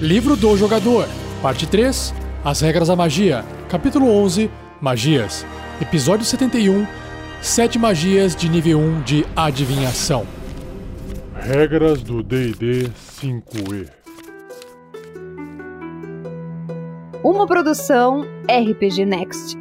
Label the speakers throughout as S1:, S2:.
S1: Livro do Jogador, Parte 3 As Regras da Magia, Capítulo 11 Magias, Episódio 71 Sete Magias de Nível 1 de Adivinhação.
S2: Regras do DD 5E
S3: Uma produção RPG Next.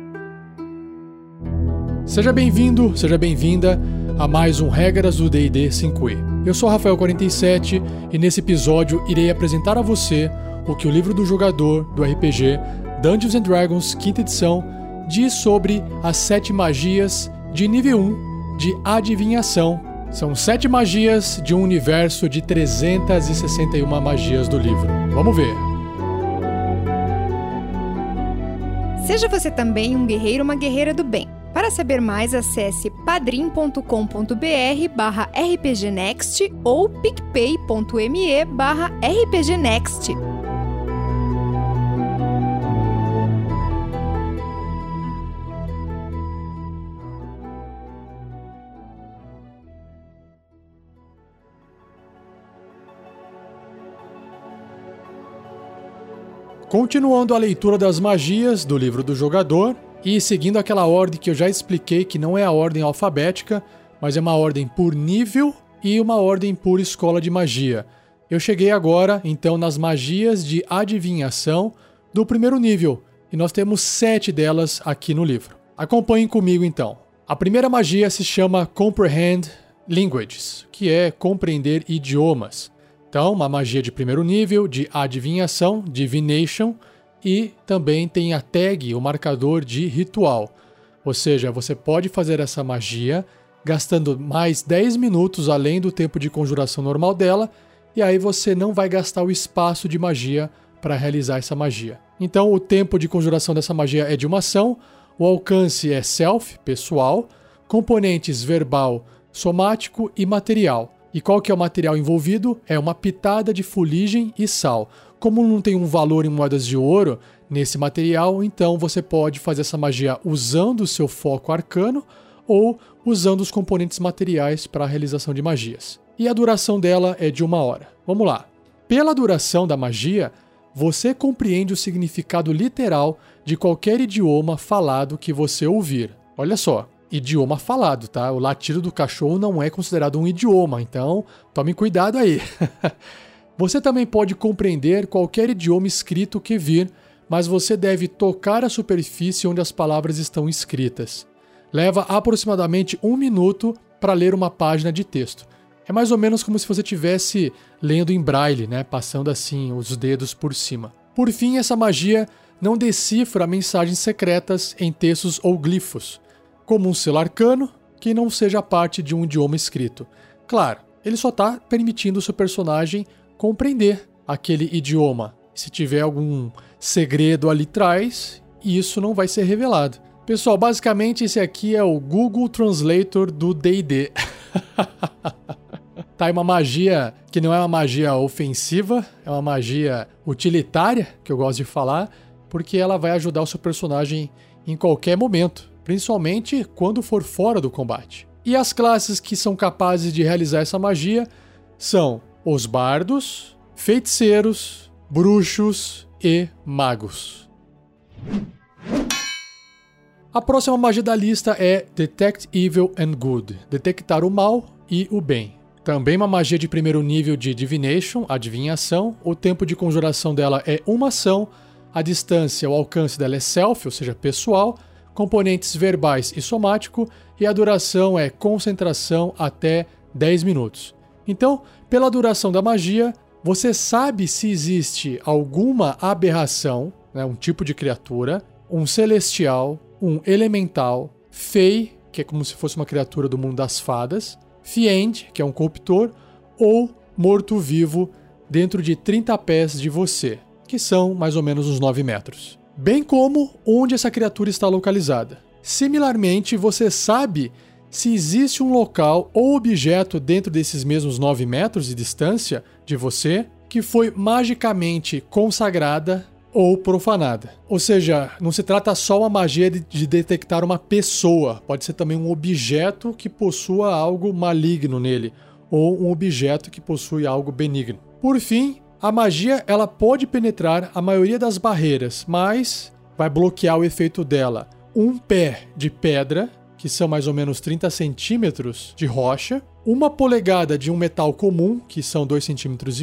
S1: Seja bem-vindo, seja bem-vinda a mais um Regras do D&D 5e. Eu sou Rafael47 e nesse episódio irei apresentar a você o que o livro do jogador do RPG Dungeons Dragons quinta edição diz sobre as sete magias de nível 1 de adivinhação. São sete magias de um universo de 361 magias do livro. Vamos ver.
S3: Seja você também um guerreiro ou uma guerreira do bem. Para saber mais, acesse padrim.com.br barra rpgnext ou picpay.me barra rpgnext.
S1: Continuando a leitura das magias do livro do jogador, e seguindo aquela ordem que eu já expliquei, que não é a ordem alfabética, mas é uma ordem por nível e uma ordem por escola de magia. Eu cheguei agora, então, nas magias de adivinhação do primeiro nível, e nós temos sete delas aqui no livro. Acompanhem comigo então. A primeira magia se chama Comprehend Languages, que é compreender idiomas. Então, uma magia de primeiro nível de adivinhação, divination, e também tem a tag, o marcador de ritual. Ou seja, você pode fazer essa magia gastando mais 10 minutos além do tempo de conjuração normal dela, e aí você não vai gastar o espaço de magia para realizar essa magia. Então, o tempo de conjuração dessa magia é de uma ação, o alcance é self, pessoal, componentes verbal, somático e material. E qual que é o material envolvido? É uma pitada de fuligem e sal. Como não tem um valor em moedas de ouro nesse material, então você pode fazer essa magia usando o seu foco arcano ou usando os componentes materiais para a realização de magias. E a duração dela é de uma hora. Vamos lá. Pela duração da magia, você compreende o significado literal de qualquer idioma falado que você ouvir. Olha só, idioma falado, tá? O latido do cachorro não é considerado um idioma, então tome cuidado aí. Você também pode compreender qualquer idioma escrito que vir, mas você deve tocar a superfície onde as palavras estão escritas. Leva aproximadamente um minuto para ler uma página de texto. É mais ou menos como se você estivesse lendo em braille, né? passando assim os dedos por cima. Por fim, essa magia não decifra mensagens secretas em textos ou glifos, como um selo arcano que não seja parte de um idioma escrito. Claro, ele só está permitindo o seu personagem compreender aquele idioma. Se tiver algum segredo ali atrás, isso não vai ser revelado. Pessoal, basicamente esse aqui é o Google Translator do D&D. tá aí uma magia que não é uma magia ofensiva, é uma magia utilitária, que eu gosto de falar, porque ela vai ajudar o seu personagem em qualquer momento, principalmente quando for fora do combate. E as classes que são capazes de realizar essa magia são os bardos, feiticeiros, bruxos e magos. A próxima magia da lista é Detect Evil and Good detectar o mal e o bem. Também uma magia de primeiro nível de Divination, adivinhação. O tempo de conjuração dela é uma ação. A distância, o alcance dela é self, ou seja, pessoal. Componentes verbais e somático. E a duração é concentração até 10 minutos. Então, pela duração da magia, você sabe se existe alguma aberração, né, um tipo de criatura, um celestial, um elemental, fei, que é como se fosse uma criatura do mundo das fadas, fiend, que é um corruptor, ou morto-vivo dentro de 30 pés de você, que são mais ou menos uns 9 metros. Bem como onde essa criatura está localizada. Similarmente, você sabe se existe um local ou objeto dentro desses mesmos 9 metros de distância de você que foi magicamente consagrada ou profanada. Ou seja, não se trata só uma magia de, de, detectar uma pessoa, pode ser também um objeto que possua algo maligno nele, ou um objeto que possui algo benigno. Por fim, A magia ela pode penetrar a maioria das barreiras, mas vai bloquear o efeito dela. Um pé de pedra, que são mais ou menos 30 centímetros de rocha, uma polegada de um metal comum, que são 2,5 centímetros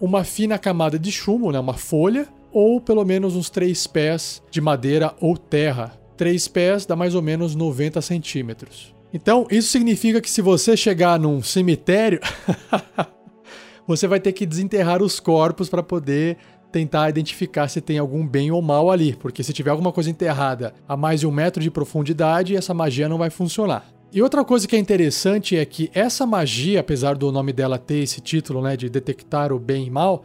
S1: uma fina camada de chumbo, né, uma folha, ou pelo menos uns 3 pés de madeira ou terra. 3 pés dá mais ou menos 90 centímetros. Então, isso significa que se você chegar num cemitério, você vai ter que desenterrar os corpos para poder tentar identificar se tem algum bem ou mal ali, porque se tiver alguma coisa enterrada a mais de um metro de profundidade, essa magia não vai funcionar. E outra coisa que é interessante é que essa magia, apesar do nome dela ter esse título, né, de detectar o bem e mal,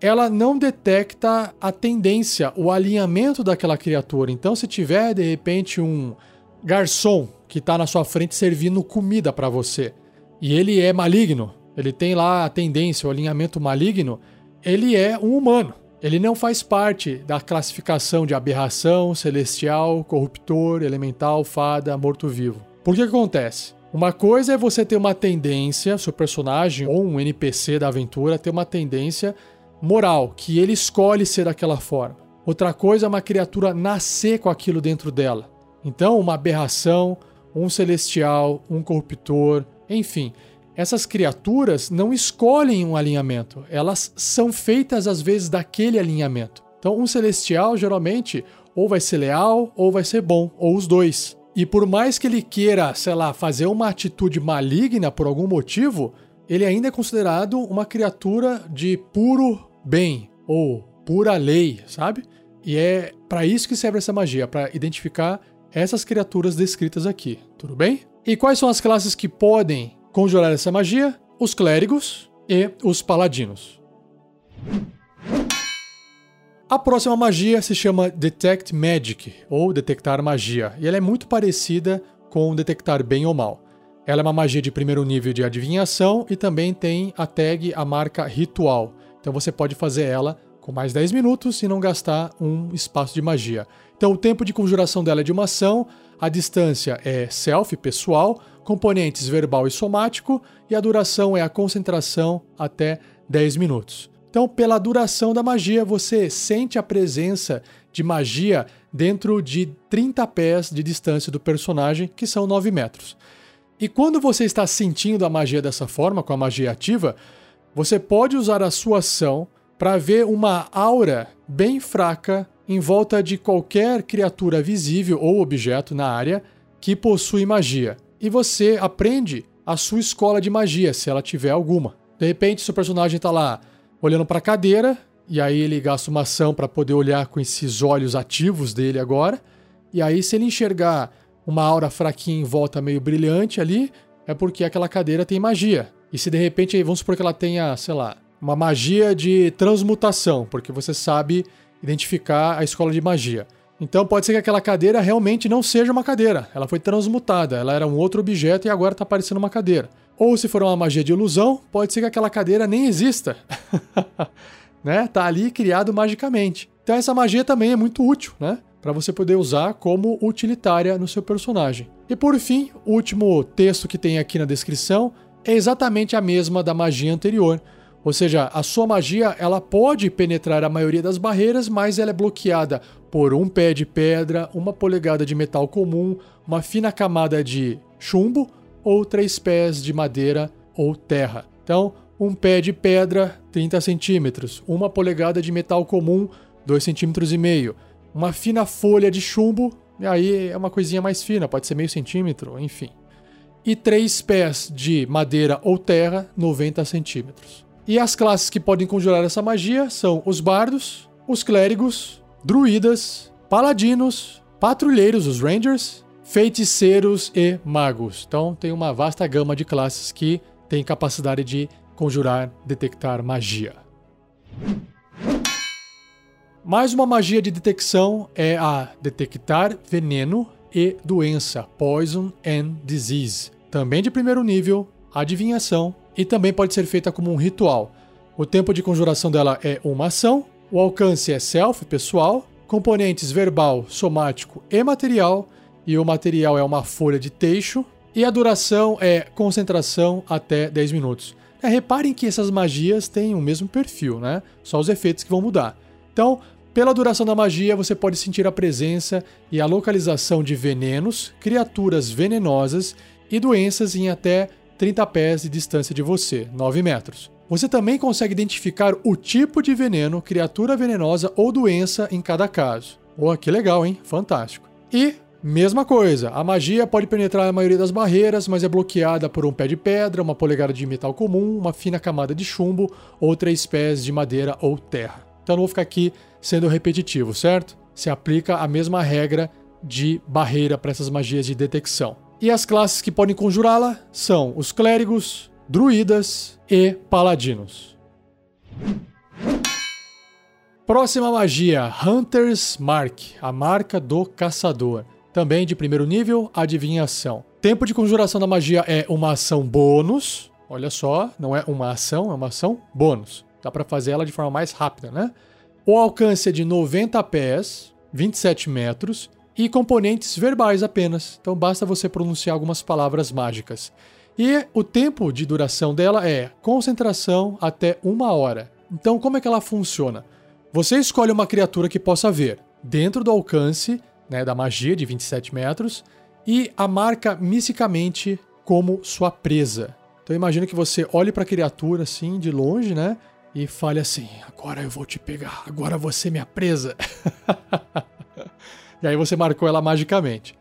S1: ela não detecta a tendência, o alinhamento daquela criatura. Então, se tiver de repente um garçom que está na sua frente servindo comida para você e ele é maligno, ele tem lá a tendência, o alinhamento maligno, ele é um humano. Ele não faz parte da classificação de aberração, celestial, corruptor, elemental, fada, morto-vivo. Por que acontece? Uma coisa é você ter uma tendência, seu personagem ou um NPC da aventura ter uma tendência moral, que ele escolhe ser daquela forma. Outra coisa é uma criatura nascer com aquilo dentro dela. Então, uma aberração, um celestial, um corruptor, enfim, essas criaturas não escolhem um alinhamento, elas são feitas às vezes daquele alinhamento. Então, um celestial geralmente ou vai ser leal ou vai ser bom, ou os dois. E por mais que ele queira, sei lá, fazer uma atitude maligna por algum motivo, ele ainda é considerado uma criatura de puro bem ou pura lei, sabe? E é para isso que serve essa magia, para identificar essas criaturas descritas aqui, tudo bem? E quais são as classes que podem conjurar essa magia? Os clérigos e os paladinos. A próxima magia se chama Detect Magic, ou Detectar Magia, e ela é muito parecida com Detectar Bem ou Mal. Ela é uma magia de primeiro nível de adivinhação e também tem a tag, a marca Ritual. Então você pode fazer ela com mais 10 minutos e não gastar um espaço de magia. Então o tempo de conjuração dela é de uma ação, a distância é self, pessoal, componentes verbal e somático, e a duração é a concentração até 10 minutos. Então, pela duração da magia, você sente a presença de magia dentro de 30 pés de distância do personagem, que são 9 metros. E quando você está sentindo a magia dessa forma, com a magia ativa, você pode usar a sua ação para ver uma aura bem fraca em volta de qualquer criatura visível ou objeto na área que possui magia e você aprende a sua escola de magia, se ela tiver alguma. De repente, seu personagem está lá olhando para a cadeira, e aí ele gasta uma ação para poder olhar com esses olhos ativos dele agora. E aí, se ele enxergar uma aura fraquinha em volta meio brilhante ali, é porque aquela cadeira tem magia. E se de repente, vamos supor que ela tenha, sei lá, uma magia de transmutação, porque você sabe identificar a escola de magia. Então pode ser que aquela cadeira realmente não seja uma cadeira, ela foi transmutada, ela era um outro objeto e agora está parecendo uma cadeira. Ou se for uma magia de ilusão, pode ser que aquela cadeira nem exista. né? Tá ali criado magicamente. Então essa magia também é muito útil, né? Para você poder usar como utilitária no seu personagem. E por fim, o último texto que tem aqui na descrição é exatamente a mesma da magia anterior. Ou seja, a sua magia ela pode penetrar a maioria das barreiras, mas ela é bloqueada por um pé de pedra, uma polegada de metal comum, uma fina camada de chumbo ou três pés de madeira ou terra. Então, um pé de pedra, 30 centímetros, uma polegada de metal comum, 2,5 centímetros e meio, uma fina folha de chumbo, e aí é uma coisinha mais fina, pode ser meio centímetro, enfim. E três pés de madeira ou terra, 90 centímetros. E as classes que podem conjurar essa magia são os bardos, os clérigos, druidas, paladinos, patrulheiros, os rangers, feiticeiros e magos. Então tem uma vasta gama de classes que têm capacidade de conjurar, detectar magia. Mais uma magia de detecção é a detectar veneno e doença, poison and disease. Também de primeiro nível, adivinhação e também pode ser feita como um ritual. O tempo de conjuração dela é uma ação o alcance é self, pessoal, componentes verbal, somático e material, e o material é uma folha de teixo, e a duração é concentração até 10 minutos. É, reparem que essas magias têm o mesmo perfil, né? Só os efeitos que vão mudar. Então, pela duração da magia, você pode sentir a presença e a localização de venenos, criaturas venenosas e doenças em até 30 pés de distância de você, 9 metros. Você também consegue identificar o tipo de veneno, criatura venenosa ou doença em cada caso. Oh, que legal, hein? Fantástico. E Mesma coisa, a magia pode penetrar a maioria das barreiras, mas é bloqueada por um pé de pedra, uma polegada de metal comum, uma fina camada de chumbo ou três pés de madeira ou terra. Então não vou ficar aqui sendo repetitivo, certo? Se aplica a mesma regra de barreira para essas magias de detecção. E as classes que podem conjurá-la são os clérigos, druidas e paladinos. Próxima magia, Hunter's Mark, a marca do caçador. Também de primeiro nível, adivinhação. Tempo de conjuração da magia é uma ação bônus. Olha só, não é uma ação, é uma ação bônus. Dá para fazer ela de forma mais rápida, né? O alcance é de 90 pés, 27 metros, e componentes verbais apenas. Então basta você pronunciar algumas palavras mágicas. E o tempo de duração dela é concentração até uma hora. Então, como é que ela funciona? Você escolhe uma criatura que possa ver dentro do alcance né, da magia de 27 metros e a marca misticamente como sua presa. Então imagina que você olhe para a criatura assim de longe, né? E fale assim: agora eu vou te pegar, agora você é minha presa. e aí você marcou ela magicamente.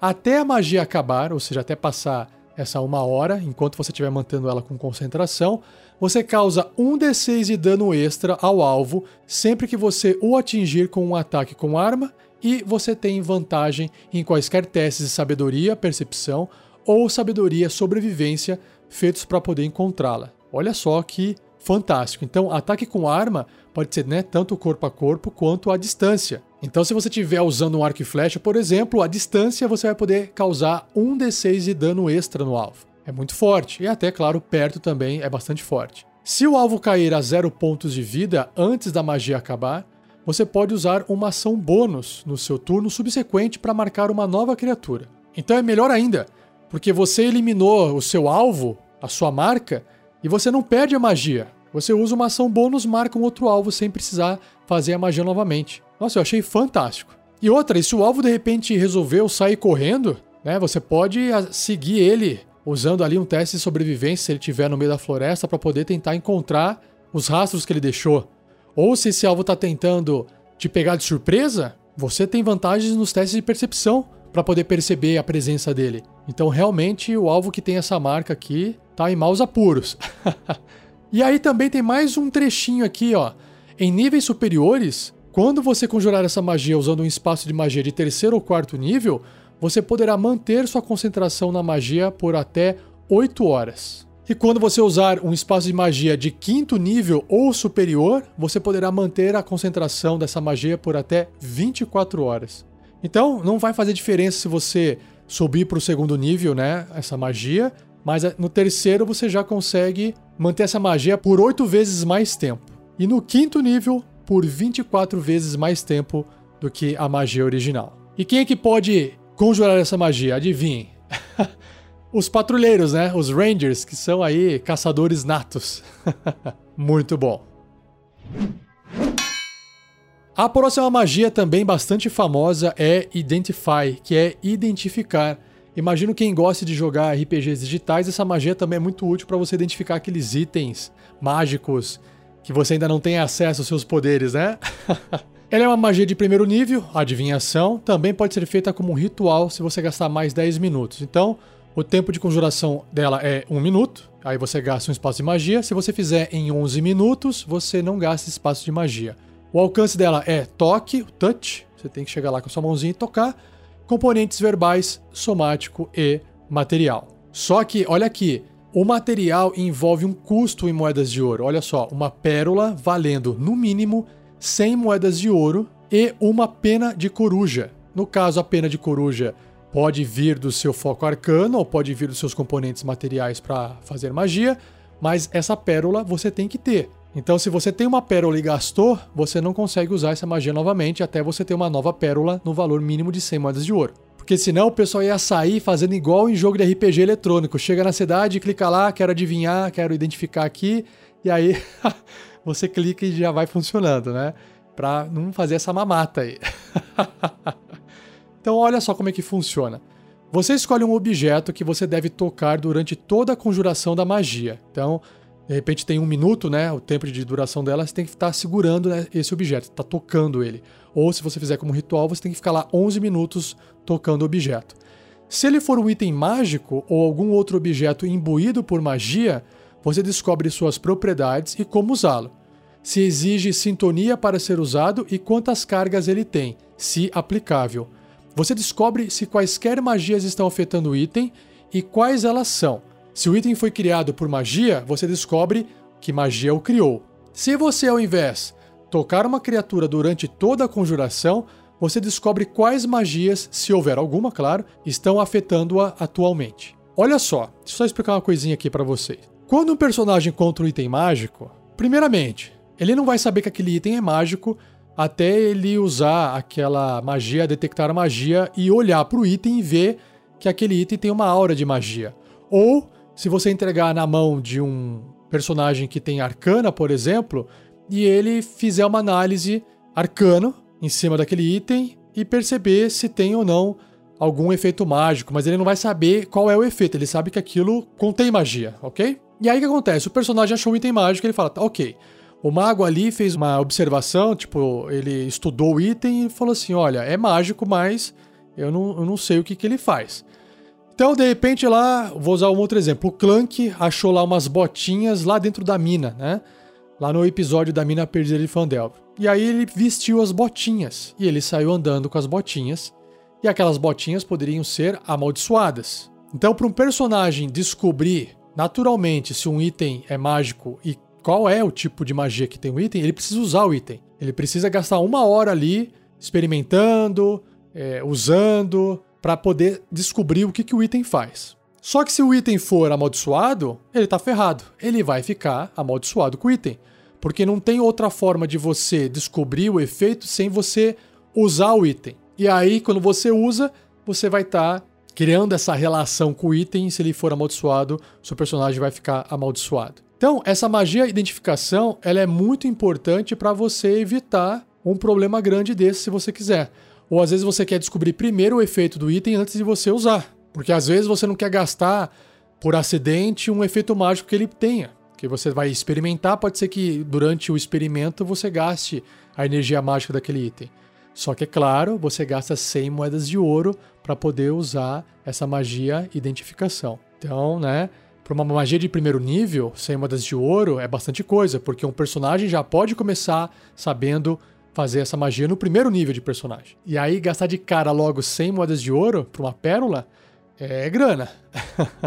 S1: Até a magia acabar, ou seja, até passar essa uma hora, enquanto você estiver mantendo ela com concentração, você causa um D6 de dano extra ao alvo sempre que você o atingir com um ataque com arma e você tem vantagem em quaisquer testes de sabedoria, percepção ou sabedoria sobrevivência feitos para poder encontrá-la. Olha só que fantástico. Então, ataque com arma pode ser né, tanto corpo a corpo quanto à distância. Então, se você estiver usando um arco e flecha, por exemplo, à distância você vai poder causar um D6 de dano extra no alvo. É muito forte. E até, claro, perto também é bastante forte. Se o alvo cair a zero pontos de vida antes da magia acabar, você pode usar uma ação bônus no seu turno subsequente para marcar uma nova criatura. Então é melhor ainda, porque você eliminou o seu alvo, a sua marca, e você não perde a magia. Você usa uma ação bônus, marca um outro alvo sem precisar fazer a magia novamente. Nossa, eu achei fantástico. E outra, e se o alvo de repente resolveu sair correndo, né, você pode ah, seguir ele usando ali um teste de sobrevivência se ele estiver no meio da floresta para poder tentar encontrar os rastros que ele deixou. Ou se esse alvo está tentando te pegar de surpresa, você tem vantagens nos testes de percepção para poder perceber a presença dele. Então, realmente, o alvo que tem essa marca aqui tá em maus apuros. e aí também tem mais um trechinho aqui, ó. Em níveis superiores, quando você conjurar essa magia usando um espaço de magia de terceiro ou quarto nível, você poderá manter sua concentração na magia por até 8 horas. E quando você usar um espaço de magia de quinto nível ou superior, você poderá manter a concentração dessa magia por até 24 horas. Então, não vai fazer diferença se você subir para o segundo nível, né? Essa magia, mas eh, no terceiro você já consegue manter essa magia por 8 vezes mais tempo. E no quinto nível, por 24 vezes mais tempo do que a magia original. E quem é que pode conjurar essa magia? Adivinhe. os patrulheiros, né? Os Rangers, que são aí caçadores natos. Muito bom. A próxima magia também bastante famosa é Identify, que é identificar. Imagino quem gosta de jogar RPGs digitais, essa magia também é muito útil para você identificar aqueles itens mágicos que você ainda não tem acesso aos seus poderes, né? Ela é uma magia de primeiro nível, adivinhação, também pode ser feita como um ritual se você gastar mais 10 minutos. Então, o tempo de conjuração dela é 1 minuto, aí você gasta um espaço de magia. Se você fizer em 11 minutos, você não gasta espaço de magia. O alcance dela é toque, touch, você tem que chegar lá com a sua mãozinha e tocar. Componentes verbais, somático e material. Só que, olha aqui, o material envolve um custo em moedas de ouro. Olha só, uma pérola valendo no mínimo 100 moedas de ouro e uma pena de coruja. No caso, a pena de coruja Pode vir do seu foco arcano ou pode vir dos seus componentes materiais para fazer magia, mas essa pérola você tem que ter. Então, se você tem uma pérola e gastou, você não consegue usar essa magia novamente até você ter uma nova pérola no valor mínimo de 100 moedas de ouro. Porque senão o pessoal ia sair fazendo igual em jogo de RPG eletrônico. Chega na cidade, clica lá, quero adivinhar, quero identificar aqui, e aí você clica e já vai funcionando, né? Pra não fazer essa mamata aí. então olha só como é que funciona. Você escolhe um objeto que você deve tocar durante toda a conjuração da magia. Então, de repente tem um minuto, né? O tempo de duração dela, você tem que estar segurando né, esse objeto, está tocando ele. Ou se você fizer como ritual, você tem que ficar lá 11 minutos tocando o objeto. Se ele for um item mágico ou algum outro objeto imbuído por magia, você descobre suas propriedades e como usá-lo. Se exige sintonia para ser usado e quantas cargas ele tem, se aplicável. Você descobre se quaisquer magias estão afetando o item e quais elas são. Se o item foi criado por magia, você descobre que magia o criou. Se você, ao invés tocar uma criatura durante toda a conjuração, você descobre quais magias, se houver alguma, claro, estão afetando-a atualmente. Olha só, deixa eu só explicar uma coisinha aqui para vocês. Quando um personagem encontra um item mágico, primeiramente, ele não vai saber que aquele item é mágico até ele usar aquela magia, detectar magia e olhar para o item e ver que aquele item tem uma aura de magia. Ou se você entregar na mão de um personagem que tem arcana, por exemplo, e ele fizer uma análise arcano em cima daquele item e perceber se tem ou não algum efeito mágico, mas ele não vai saber qual é o efeito, ele sabe que aquilo contém magia, ok? E aí o que acontece? O personagem achou um item mágico ele fala, ok, o mago ali fez uma observação, tipo, ele estudou o item e falou assim, olha, é mágico, mas eu não, eu não sei o que, que ele faz. Então, de repente, lá, vou usar um outro exemplo. O Clank achou lá umas botinhas lá dentro da mina, né? Lá no episódio da mina perdida de Fandelver. E aí ele vestiu as botinhas. E ele saiu andando com as botinhas. E aquelas botinhas poderiam ser amaldiçoadas. Então, para um personagem descobrir naturalmente se um item é mágico e qual é o tipo de magia que tem o item, ele precisa usar o item. Ele precisa gastar uma hora ali experimentando, é, usando, para poder descobrir o que, que o item faz. Só que se o item for amaldiçoado, ele está ferrado. Ele vai ficar amaldiçoado com o item. Porque não tem outra forma de você descobrir o efeito sem você usar o item. E aí, quando você usa, você vai estar tá criando essa relação com o item. Se ele for amaldiçoado, seu personagem vai ficar amaldiçoado. Então, essa magia identificação ela é muito importante para você evitar um problema grande desse se você quiser. Ou às vezes você quer descobrir primeiro o efeito do item antes de você usar. Porque às vezes você não quer gastar por acidente um efeito mágico que ele tenha. Que você vai experimentar, pode ser que durante o experimento você gaste a energia mágica daquele item. Só que, é claro, você gasta 100 moedas de ouro para poder usar essa magia identificação. Então, né, para uma magia de primeiro nível, 100 moedas de ouro é bastante coisa, porque um personagem já pode começar sabendo fazer essa magia no primeiro nível de personagem. E aí gastar de cara logo 100 moedas de ouro para uma pérola é grana.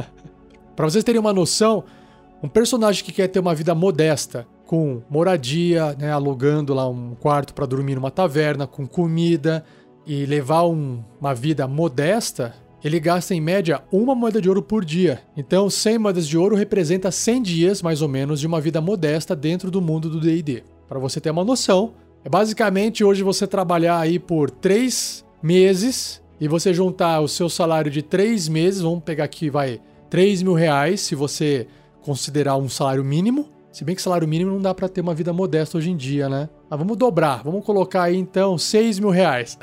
S1: para vocês terem uma noção, um personagem que quer ter uma vida modesta, com moradia, né, alugando lá um quarto para dormir numa taverna, com comida e levar um, uma vida modesta, ele gasta em média uma moeda de ouro por dia. Então, 100 moedas de ouro representa 100 dias, mais ou menos, de uma vida modesta dentro do mundo do D&D. Para você ter uma noção, é basicamente hoje você trabalhar aí por três meses e você juntar o seu salário de três meses, vamos pegar aqui, vai, 3 mil reais, se você considerar um salário mínimo. Se bem que salário mínimo não dá para ter uma vida modesta hoje em dia, né? Mas vamos dobrar, vamos colocar aí então 6 mil reais.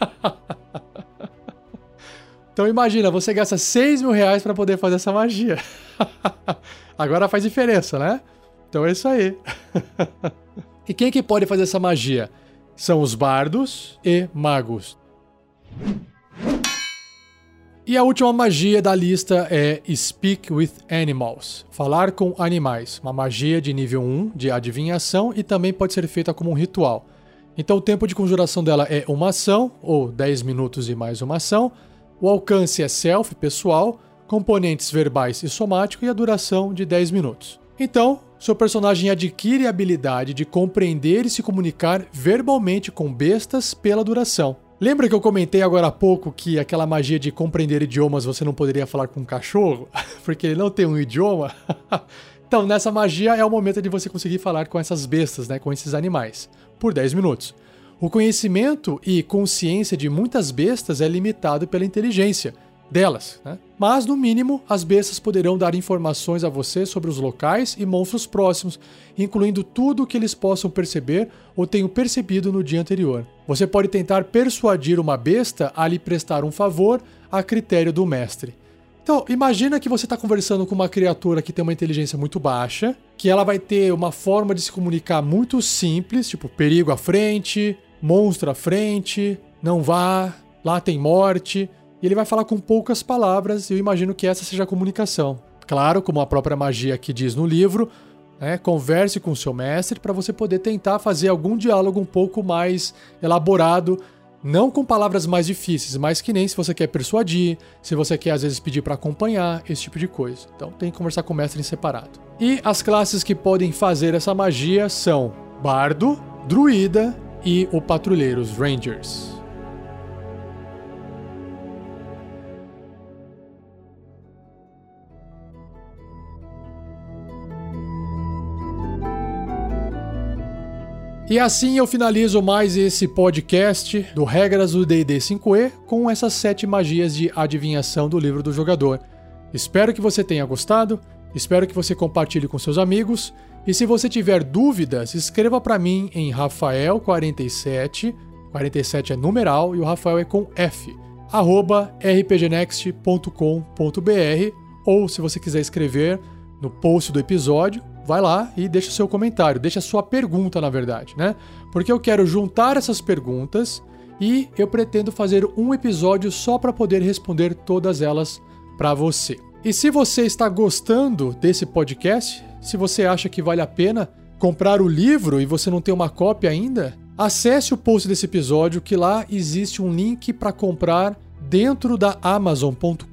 S1: então imagina, você gasta 6 mil reais para poder fazer essa magia. Agora faz diferença, né? Então é isso aí. E quem que pode fazer essa magia? São os bardos e magos. E a última magia da lista é Speak with Animals, falar com animais, uma magia de nível 1 de adivinhação e também pode ser feita como um ritual. Então o tempo de conjuração dela é uma ação, ou 10 minutos e mais uma ação. O alcance é self, pessoal, componentes verbais e somático e a duração de 10 minutos. Então, seu personagem adquire a habilidade de compreender e se comunicar verbalmente com bestas pela duração. Lembra que eu comentei agora há pouco que aquela magia de compreender idiomas você não poderia falar com um cachorro? Porque ele não tem um idioma? então, nessa magia é o momento de você conseguir falar com essas bestas, né, com esses animais, por 10 minutos. O conhecimento e consciência de muitas bestas é limitado pela inteligência delas, né? Mas, no mínimo, as bestas poderão dar informações a você sobre os locais e monstros próximos, incluindo tudo o que eles possam perceber ou tenham percebido no dia anterior. Você pode tentar persuadir uma besta a lhe prestar um favor a critério do mestre. Então, imagina que você está conversando com uma criatura que tem uma inteligência muito baixa, que ela vai ter uma forma de se comunicar muito simples, tipo perigo à frente, monstro à frente, não vá, lá tem morte e ele vai falar com poucas palavras, e eu imagino que essa seja a comunicação. Claro, como a própria magia que diz no livro, né, converse com seu mestre para você poder tentar fazer algum diálogo um pouco mais elaborado, não com palavras mais difíceis, mas que nem se você quer persuadir, se você quer às vezes pedir para acompanhar, esse tipo de coisa. Então tem que conversar com o mestre em separado. E as classes que podem fazer essa magia são Bardo, Druida e o Patrulheiro, os Rangers. E assim eu finalizo mais esse podcast do Regras do D&D 5e com essas sete magias de adivinhação do livro do jogador. Espero que você tenha gostado, espero que você compartilhe com seus amigos e se você tiver dúvidas, escreva para mim em Rafael47, 47 é numeral e o Rafael é com F, arroba rpgnext.com.br ou se você quiser escrever no post do episódio, vai lá e deixa o seu comentário, deixa a sua pergunta, na verdade, né? Porque eu quero juntar essas perguntas e eu pretendo fazer um episódio só para poder responder todas elas para você. E se você está gostando desse podcast, se você acha que vale a pena comprar o livro e você não tem uma cópia ainda, acesse o post desse episódio que lá existe um link para comprar dentro da amazon.com.br.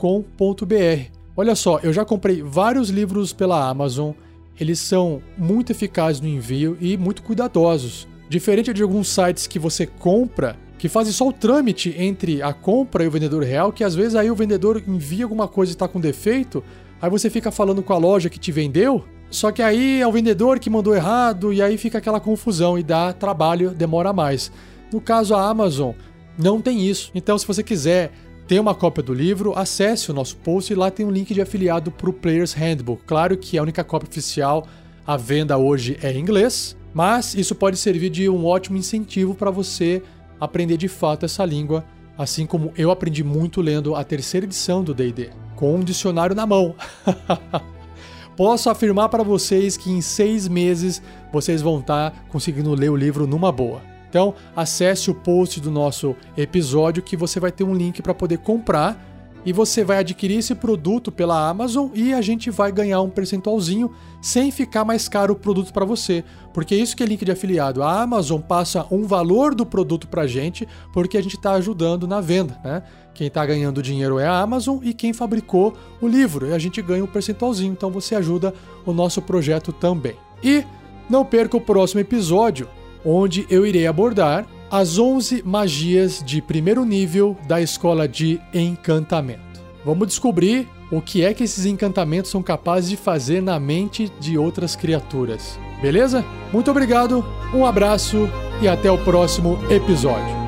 S1: Olha só, eu já comprei vários livros pela Amazon eles são muito eficazes no envio e muito cuidadosos. Diferente de alguns sites que você compra, que fazem só o trâmite entre a compra e o vendedor real, que às vezes aí o vendedor envia alguma coisa e está com defeito, aí você fica falando com a loja que te vendeu, só que aí é o vendedor que mandou errado e aí fica aquela confusão e dá trabalho, demora mais. No caso a Amazon não tem isso. Então se você quiser ter uma cópia do livro, acesse o nosso post e lá tem um link de afiliado para o Player's Handbook. Claro que a única cópia oficial à venda hoje é em inglês, mas isso pode servir de um ótimo incentivo para você aprender de fato essa língua, assim como eu aprendi muito lendo a terceira edição do D&D, com um dicionário na mão. Posso afirmar para vocês que em seis meses vocês vão estar tá conseguindo ler o livro numa boa. Então, acesse o post do nosso episódio que você vai ter um link para poder comprar e você vai adquirir esse produto pela Amazon e a gente vai ganhar um percentualzinho sem ficar mais caro o produto para você, porque isso que é link de afiliado. A Amazon passa um valor do produto para a gente porque a gente está ajudando na venda, né? Quem está ganhando dinheiro é a Amazon e quem fabricou o livro e a gente ganha um percentualzinho. Então você ajuda o nosso projeto também. E não perca o próximo episódio onde eu irei abordar as 11 magias de primeiro nível da escola de encantamento. Vamos descobrir o que é que esses encantamentos são capazes de fazer na mente de outras criaturas. Beleza? Muito obrigado, um abraço e até o próximo episódio.